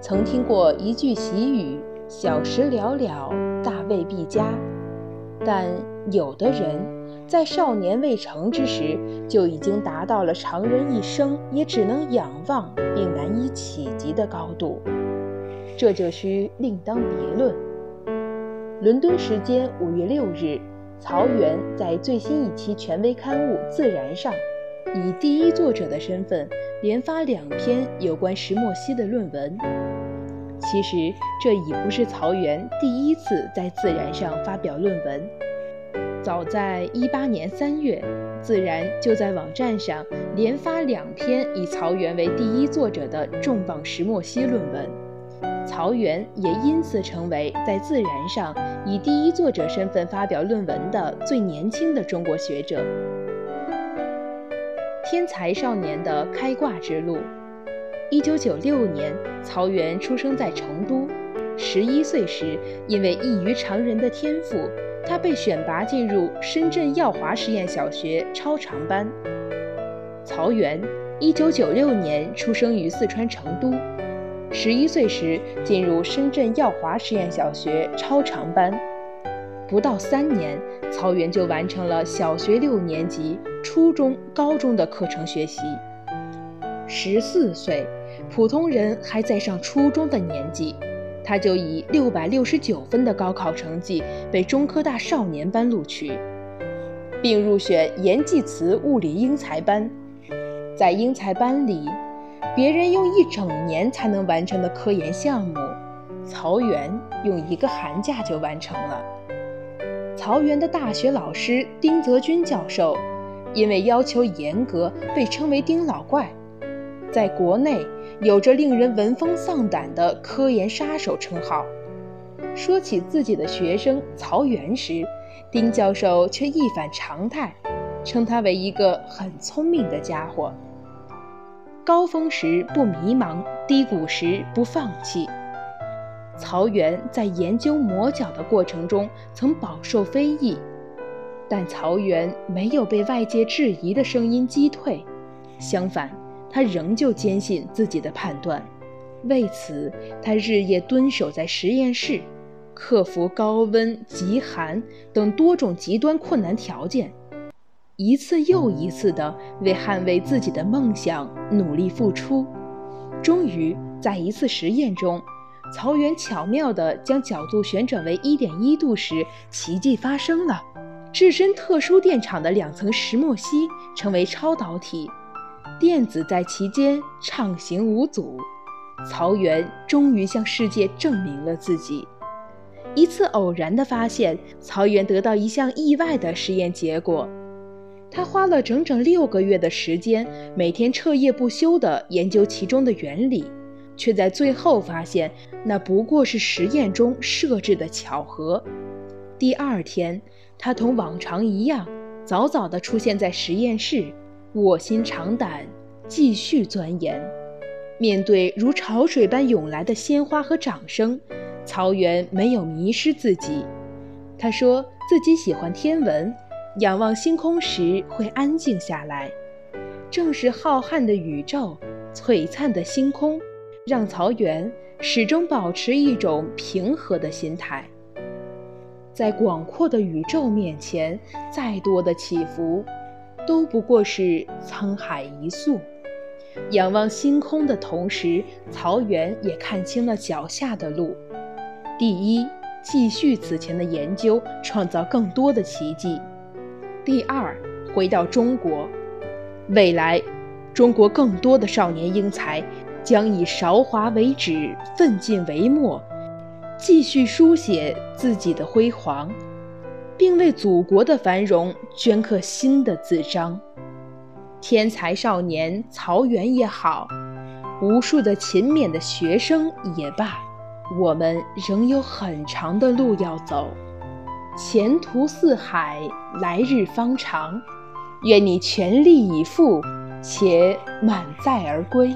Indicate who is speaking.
Speaker 1: 曾听过一句习语：“小时了了，大未必佳。”但有的人，在少年未成之时，就已经达到了常人一生也只能仰望并难以企及的高度，这就需另当别论。伦敦时间五月六日，曹原在最新一期权威刊物《自然》上，以第一作者的身份连发两篇有关石墨烯的论文。其实，这已不是曹原第一次在《自然》上发表论文。早在一八年三月，《自然》就在网站上连发两篇以曹原为第一作者的重磅石墨烯论文，曹原也因此成为在《自然》上以第一作者身份发表论文的最年轻的中国学者。天才少年的开挂之路。一九九六年，曹原出生在成都，十一岁时，因为异于常人的天赋。他被选拔进入深圳耀华实验小学超长班。曹原，一九九六年出生于四川成都，十一岁时进入深圳耀华实验小学超长班。不到三年，曹原就完成了小学六年级、初中、高中的课程学习。十四岁，普通人还在上初中的年纪。他就以六百六十九分的高考成绩被中科大少年班录取，并入选严济慈物理英才班。在英才班里，别人用一整年才能完成的科研项目，曹原用一个寒假就完成了。曹原的大学老师丁泽军教授，因为要求严格，被称为“丁老怪”。在国内有着令人闻风丧胆的科研杀手称号。说起自己的学生曹原时，丁教授却一反常态，称他为一个很聪明的家伙。高峰时不迷茫，低谷时不放弃。曹原在研究魔角的过程中曾饱受非议，但曹原没有被外界质疑的声音击退，相反。他仍旧坚信自己的判断，为此他日夜蹲守在实验室，克服高温、极寒等多种极端困难条件，一次又一次地为捍卫自己的梦想努力付出。终于，在一次实验中，曹原巧妙地将角度旋转为一点一度时，奇迹发生了，置身特殊电场的两层石墨烯成为超导体。电子在其间畅行无阻，曹原终于向世界证明了自己。一次偶然的发现，曹原得到一项意外的实验结果。他花了整整六个月的时间，每天彻夜不休地研究其中的原理，却在最后发现，那不过是实验中设置的巧合。第二天，他同往常一样，早早地出现在实验室。卧薪尝胆，继续钻研。面对如潮水般涌来的鲜花和掌声，曹原没有迷失自己。他说自己喜欢天文，仰望星空时会安静下来。正是浩瀚的宇宙、璀璨的星空，让曹原始终保持一种平和的心态。在广阔的宇宙面前，再多的起伏。都不过是沧海一粟。仰望星空的同时，曹原也看清了脚下的路：第一，继续此前的研究，创造更多的奇迹；第二，回到中国，未来，中国更多的少年英才将以韶华为纸，奋进为墨，继续书写自己的辉煌。并为祖国的繁荣镌刻新的字章。天才少年曹原也好，无数的勤勉的学生也罢，我们仍有很长的路要走。前途似海，来日方长。愿你全力以赴，且满载而归。